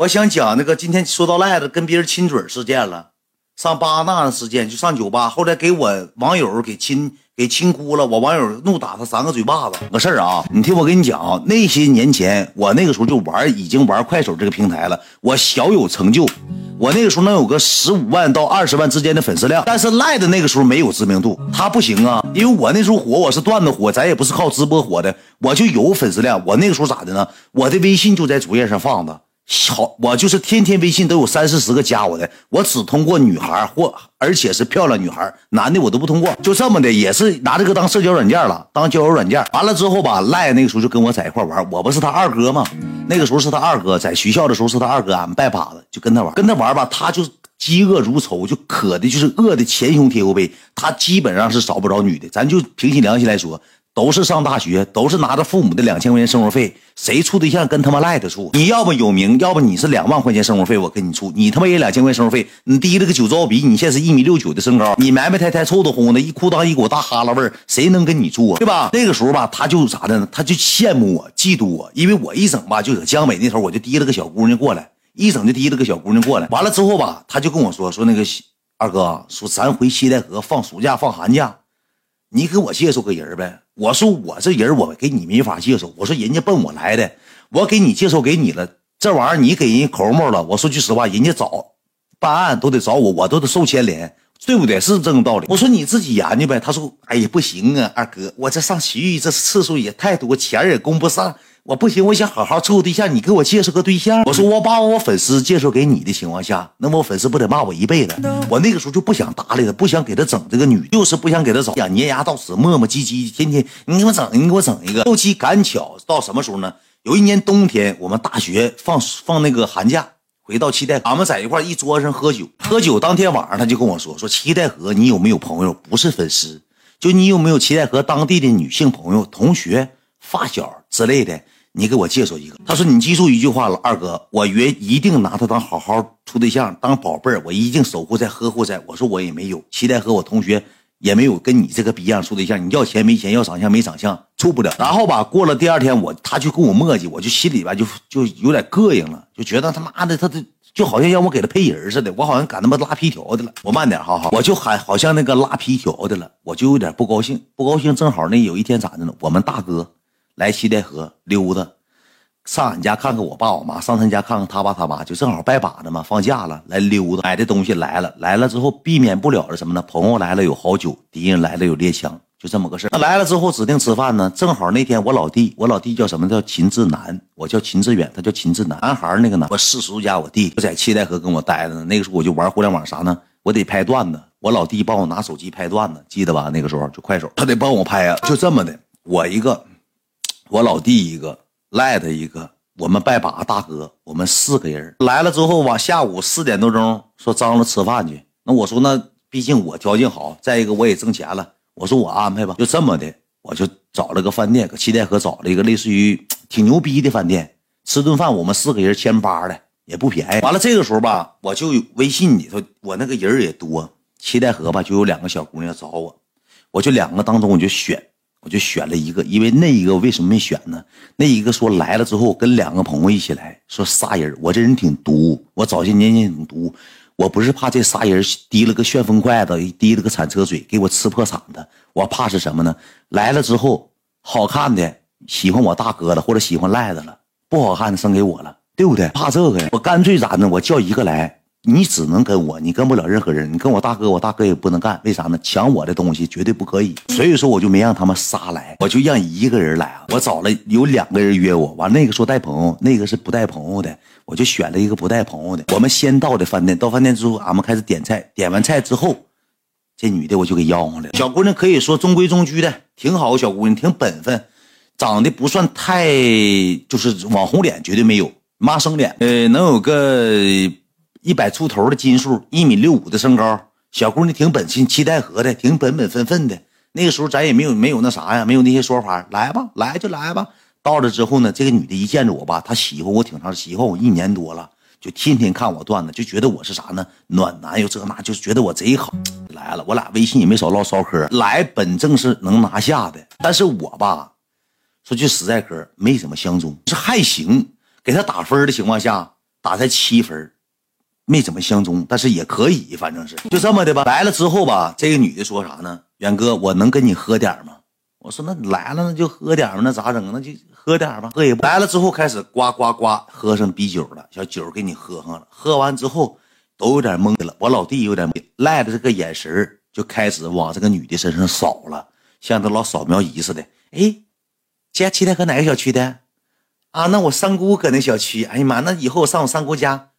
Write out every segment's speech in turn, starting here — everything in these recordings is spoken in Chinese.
我想讲那个今天说到赖子跟别人亲嘴事件了，上巴纳事件就上酒吧，后来给我网友给亲给亲哭了，我网友怒打他三个嘴巴子。个事儿啊，你听我跟你讲啊，那些年前我那个时候就玩，已经玩快手这个平台了，我小有成就，我那个时候能有个十五万到二十万之间的粉丝量。但是赖的那个时候没有知名度，他不行啊，因为我那时候火，我是段子火，咱也不是靠直播火的，我就有粉丝量。我那个时候咋的呢？我的微信就在主页上放的。好，我就是天天微信都有三四十个加我的，我只通过女孩或而且是漂亮女孩，男的我都不通过，就这么的，也是拿这个当社交软件了，当交友软件。完了之后吧，赖那个时候就跟我在一块玩，我不是他二哥吗？那个时候是他二哥，在学校的时候是他二哥，俺们拜把子就跟他玩，跟他玩吧，他就饥饿如仇，就渴的就是饿的前胸贴后背，他基本上是找不着女的，咱就平心良心来说。都是上大学，都是拿着父母的两千块钱生活费，谁处对象跟他妈赖的处？你要不有名，要不你是两万块钱生活费，我跟你处，你他妈也两千块钱生活费，你低了个酒糟鼻，你现在是一米六九的身高，你埋埋汰汰臭豆烘的，一裤裆一股大哈喇味儿，谁能跟你处啊？对吧？那个时候吧，他就啥的呢？他就羡慕我，嫉妒我，因为我一整吧，就搁江北那头，我就提了个小姑娘过来，一整就提了个小姑娘过来，完了之后吧，他就跟我说说那个二哥，说咱回西戴河放暑假放寒假，你给我介绍个人呗。我说我这人我给你没法介绍。我说人家奔我来的，我给你介绍给你了，这玩意儿你给人抠门了。我说句实话，人家找办案都得找我，我都得受牵连，对不对？是这种道理。我说你自己研究呗。他说，哎呀，不行啊，二哥，我这上洗浴这次数也太多，钱也供不上。我不行，我想好好处个对象，你给我介绍个对象。我说我把我粉丝介绍给你的情况下，那么我粉丝不得骂我一辈子？我那个时候就不想搭理他，不想给他整这个女，就是不想给他找，想粘牙到死，磨磨唧唧，天天你给我整，你给我整一个。后期赶巧到什么时候呢？有一年冬天，我们大学放放那个寒假，回到七代，俺们在一块一桌上喝酒，喝酒当天晚上他就跟我说说七代河，你有没有朋友不是粉丝？就你有没有七代河当地的女性朋友、同学、发小之类的？你给我介绍一个，他说你记住一句话了，二哥，我约一定拿他当好好处对象，当宝贝儿，我一定守护在呵护在。我说我也没有，期待和我同学也没有跟你这个逼样处对象。你要钱没钱，要长相没长相，处不了。然后吧，过了第二天，我他就跟我磨叽，我就心里边就就有点膈应了，就觉得他妈的他这就好像让我给他配人似的，我好像赶他妈拉皮条的了。我慢点，哈哈，我就喊好像那个拉皮条的了，我就有点不高兴，不高兴。正好那有一天咋的呢？我们大哥。来七代河溜达，上俺家看看我爸我妈，上他家看看他爸他妈，就正好拜把子嘛，放假了来溜达，买的东西来了，来了之后避免不了的什么呢？朋友来了有好酒，敌人来了有猎枪，就这么个事那来了之后指定吃饭呢，正好那天我老弟，我老弟叫什么叫秦志南，我叫秦志远，他叫秦志南，男孩那个男，我四叔家我弟就在七台河跟我待着呢。那个时候我就玩互联网啥呢？我得拍段子，我老弟帮我拿手机拍段子，记得吧？那个时候就快手，他得帮我拍啊，就这么的，我一个。我老弟一个，赖他一个，我们拜把大哥，我们四个人来了之后吧，下午四点多钟说张罗吃饭去。那我说那毕竟我条件好，再一个我也挣钱了，我说我安排吧，就这么的，我就找了个饭店，搁七台河找了一个类似于挺牛逼的饭店，吃顿饭我们四个人千八的也不便宜。完了这个时候吧，我就微信里头我那个人也多，七台河吧就有两个小姑娘找我，我就两个当中我就选。我就选了一个，因为那一个为什么没选呢？那一个说来了之后跟两个朋友一起来说仨人，我这人挺毒，我早些年间挺毒，我不是怕这仨人提了个旋风筷子，提了个铲车嘴给我吃破产的，我怕是什么呢？来了之后好看的喜欢我大哥了，或者喜欢赖子了，不好看的生给我了，对不对？怕这个呀，我干脆咋呢？我叫一个来。你只能跟我，你跟不了任何人。你跟我大哥，我大哥也不能干。为啥呢？抢我的东西绝对不可以。所以说，我就没让他们仨来，我就让一个人来啊。我找了有两个人约我，完那个说带朋友，那个是不带朋友的，我就选了一个不带朋友的。我们先到的饭店，到饭店之后，俺们开始点菜。点完菜之后，这女的我就给吆喝了。小姑娘可以说中规中矩的，挺好。小姑娘挺本分，长得不算太就是网红脸，绝对没有妈生脸。呃，能有个。一百出头的斤数，一米六五的身高，小姑娘挺本心，期待和的，挺本本分分的。那个时候咱也没有没有那啥呀，没有那些说法，来吧，来就来吧。到了之后呢，这个女的一见着我吧，她喜欢我挺长，喜欢我一年多了，就天天看我段子，就觉得我是啥呢？暖男又这那，就觉得我贼好。来了，我俩微信也没少唠骚嗑，来本正是能拿下的。但是我吧，说句实在嗑，没怎么相中，是还行。给他打分的情况下。打才七分，没怎么相中，但是也可以，反正是就这么的吧。来了之后吧，这个女的说啥呢？远哥，我能跟你喝点吗？我说那来了那就喝点吧，那咋整？那就喝点吧。喝也来了之后开始呱呱呱喝上啤酒了，小酒给你喝上了。喝完之后都有点懵的了，我老弟有点赖着这个眼神就开始往这个女的身上扫了，像他老扫描仪似的。哎，家七天搁哪个小区的？啊，那我三姑搁那小区。哎呀妈，那以后我上我三姑家，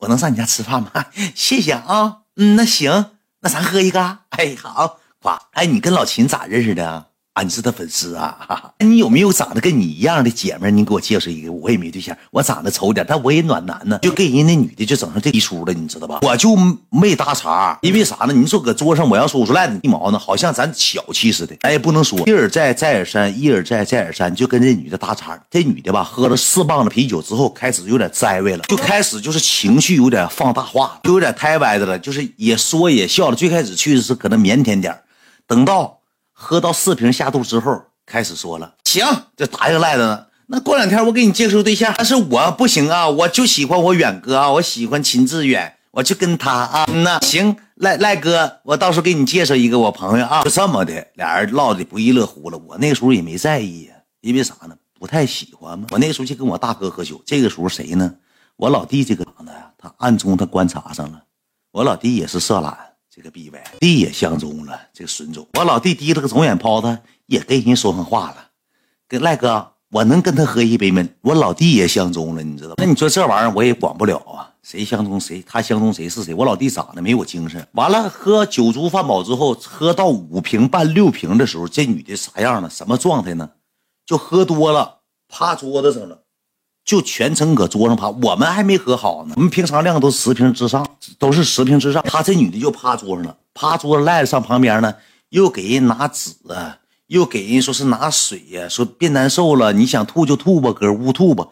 我能上你家吃饭吗？谢谢啊。嗯，那行，那咱喝一个。哎，好，夸。哎，你跟老秦咋认识的啊？你是他粉丝啊？你有没有长得跟你一样的姐妹？你给我介绍一个。我也没对象，我长得丑点，但我也暖男呢。就跟人家那女的就整成这一出了，你知道吧？我就没搭茬，因为啥呢？你说搁桌上，我要说我说赖子一毛呢，好像咱小气似的。哎，不能说一而再再而三，一而再再而三，就跟这女的搭茬。这女的吧，喝了四磅的啤酒之后，开始有点栽歪了，就开始就是情绪有点放大化，就有点太歪的了，就是也说也笑了。最开始去的是可能腼腆点等到。喝到四瓶下肚之后，开始说了，行，就答应赖子了。那过两天我给你介绍对象，但是我不行啊，我就喜欢我远哥啊，我喜欢秦志远，我就跟他啊。那行，赖赖哥，我到时候给你介绍一个我朋友啊，就这么的，俩人唠的不亦乐乎了。我那时候也没在意呀，因为啥呢？不太喜欢嘛。我那时候就跟我大哥喝酒，这个时候谁呢？我老弟这个啥呢，他暗中他观察上了，我老弟也是色懒。这个逼歪弟也相中了这个孙总，我老弟提了个肿眼泡子，也跟人说上话了。跟赖哥，我能跟他喝一杯吗？我老弟也相中了，你知道？那你说这玩意儿我也管不了啊，谁相中谁，他相中谁是谁。我老弟长得没我精神。完了，喝酒足饭饱之后，喝到五瓶半六瓶的时候，这女的啥样了？什么状态呢？就喝多了，趴桌子上了。就全程搁桌上趴，我们还没和好呢。我们平常量都十瓶之上，都是十瓶之上。他这女的就趴桌上了，趴桌上赖着上旁边呢，又给人拿纸啊，又给人说是拿水呀，说别难受了，你想吐就吐吧，搁屋吐吧。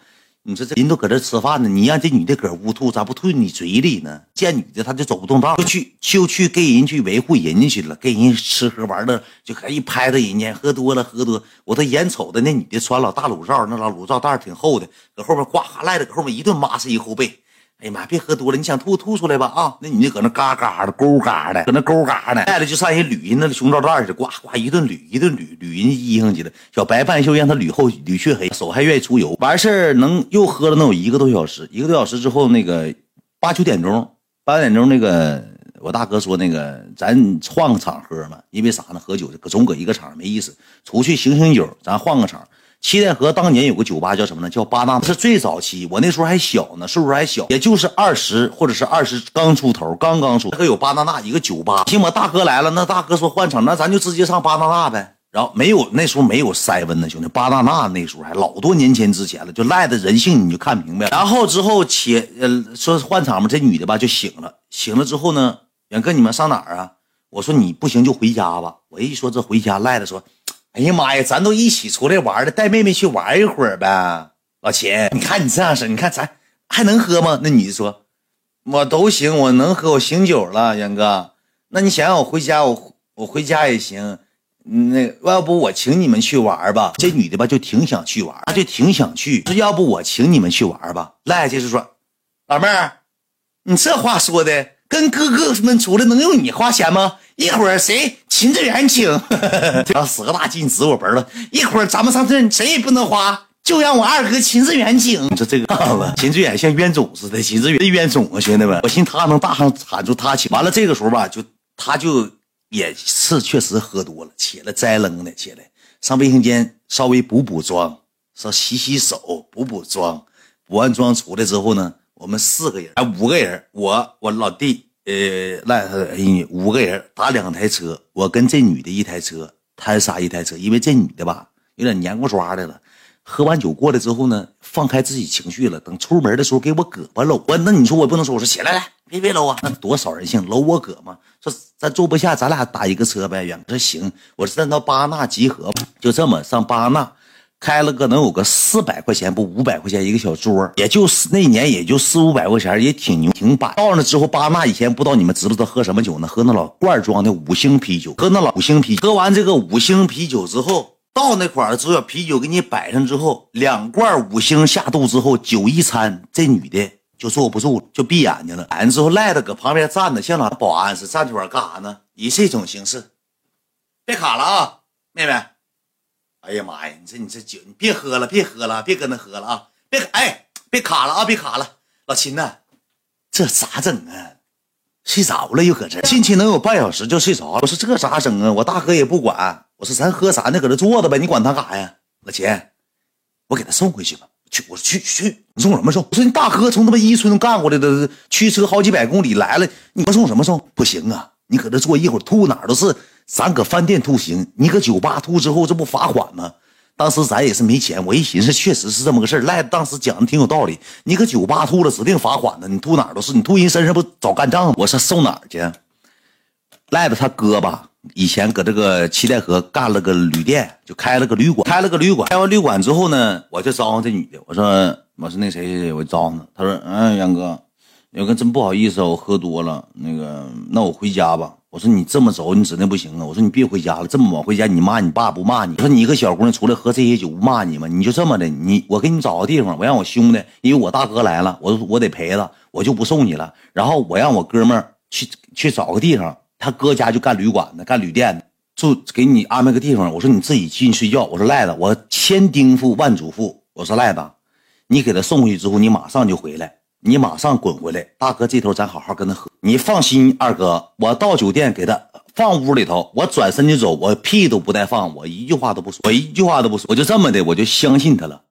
你说这人都搁这吃饭呢，你让这女的搁屋吐，咋不吐你嘴里呢？见女的她就走不动道，就去就去跟人去维护人家去了，跟人吃喝玩乐，就还一拍着人家喝多了喝多。我都眼瞅着那女的穿老大乳罩，那老乳罩带挺厚的，搁后面呱赖着，搁后面一顿抹是一后背。哎呀妈！别喝多了，你想吐吐出来吧啊！那女的搁那嘎嘎的勾嘎的，搁那勾嘎的，带着就上人捋人那胸罩带似的，呱呱一顿捋，一顿捋捋人家衣裳去了。小白半袖让他捋后捋黢黑，手还愿意出油。完事儿能又喝了能有一个多小时，一个多小时之后，那个八九点钟，八点钟那个我大哥说那个咱换个场喝嘛，因为啥呢？喝酒总搁一个场没意思，出去醒醒酒，咱换个场。七台河当年有个酒吧叫什么呢？叫巴纳，是最早期。我那时候还小呢，岁数还小，也就是二十或者是二十刚出头，刚刚出。还有巴纳纳一个酒吧。听我，大哥来了，那大哥说换场，那咱就直接上巴纳纳呗。然后没有那时候没有塞温呢，兄弟，巴纳纳那时候还老多年前之前了，就赖的人性你就看明白。然后之后且呃说换场嘛，这女的吧就醒了，醒了之后呢，远哥你们上哪儿啊？我说你不行就回家吧。我一说这回家，赖的说。哎呀妈呀，咱都一起出来玩的，带妹妹去玩一会儿呗。老秦，你看你这样式，你看咱还能喝吗？那女的说，我都行，我能喝，我醒酒了，杨哥。那你想想，我回家，我我回家也行。那要不我请你们去玩吧？这女的吧就挺想去玩，她就挺想去。说要不我请你们去玩吧？赖就是说，老妹儿，你这话说的，跟哥哥们出来能用你花钱吗？一会儿谁？秦志远请，要使个大劲指我本了。一会儿咱们上这谁也不能花，就让我二哥秦志远请。你说这个样子，秦志远像冤种似的，秦志远冤种啊，兄弟们，我寻他能大声喊出他请。完了这个时候吧，就他就也是确实喝多了，起来栽楞的起来，上卫生间稍微补补妆，说洗洗手，补补妆。补完妆出来之后呢，我们四个人，哎，五个人，我我老弟。呃，赖他五个人打两台车，我跟这女的一台车，他仨一台车。因为这女的吧，有点黏糊抓的了。喝完酒过来之后呢，放开自己情绪了。等出门的时候，给我胳膊搂。我那你说我不能说，我说起来来，别别搂啊，那多少人性，搂我胳膊。说咱坐不下，咱俩打一个车呗。远哥说行，我说咱到巴纳集合吧，就这么上巴纳。开了个能有个四百块钱不五百块钱一个小桌，也就是那年也就四五百块钱，也挺牛挺板。到那之后，巴纳以前不知道你们知不知道喝什么酒呢？喝那老罐装的五星啤酒，喝那老五星啤。喝完这个五星啤酒之后，到那块儿之后，啤酒给你摆上之后，两罐五星下肚之后，酒一掺，这女的就坐不住了，就闭眼睛了。完之后，赖着搁旁边站着，像俩保安似的，站这块干啥呢？以这种形式，别卡了啊，妹妹。哎呀妈呀，你这你这酒，你别喝了，别喝了，别跟那喝了啊！别哎，别卡了啊，别卡了。老秦呐，这咋整啊？睡着了又搁这，进去能有半小时就睡着了。我说这咋整啊？我大哥也不管。我说咱喝啥呢？搁这坐着呗，你管他干啥呀？老秦，我给他送回去吧。去，我说去去，你送什么送？我说你大哥从他妈伊春干过来的，驱车好几百公里来了，你给我送什么送？不行啊，你搁这坐一会儿吐哪儿都是。咱搁饭店吐行，你搁酒吧吐之后，这不罚款吗？当时咱也是没钱，我一寻思，确实是这么个事儿。赖子当时讲的挺有道理，你搁酒吧吐了，指定罚款的。你吐哪儿都是，你吐人身上不找干仗吗？我说送哪儿去？赖子他哥吧。以前搁这个七台河干了个旅店，就开了个旅馆，开了个旅馆。开完旅馆之后呢，我就招呼这女的，我说我说那谁，我招呼她。她说嗯，杨哥，杨哥真不好意思，我喝多了，那个那我回家吧。我说你这么走，你指定不行啊。我说你别回家了，这么晚回家，你妈你爸不骂你？我说你一个小姑娘出来喝这些酒不骂你吗？你就这么的，你我给你找个地方，我让我兄弟，因为我大哥来了，我我得陪他，我就不送你了。然后我让我哥们去去找个地方。他哥家就干旅馆的，干旅店的，就给你安排个地方。我说你自己进去睡觉。我说赖子，我千叮嘱万嘱咐。我说赖子，你给他送回去之后，你马上就回来，你马上滚回来。大哥这头咱好好跟他喝。你放心，二哥，我到酒店给他放屋里头，我转身就走，我屁都不带放，我一句话都不说，我一句话都不说，我就这么的，我就相信他了。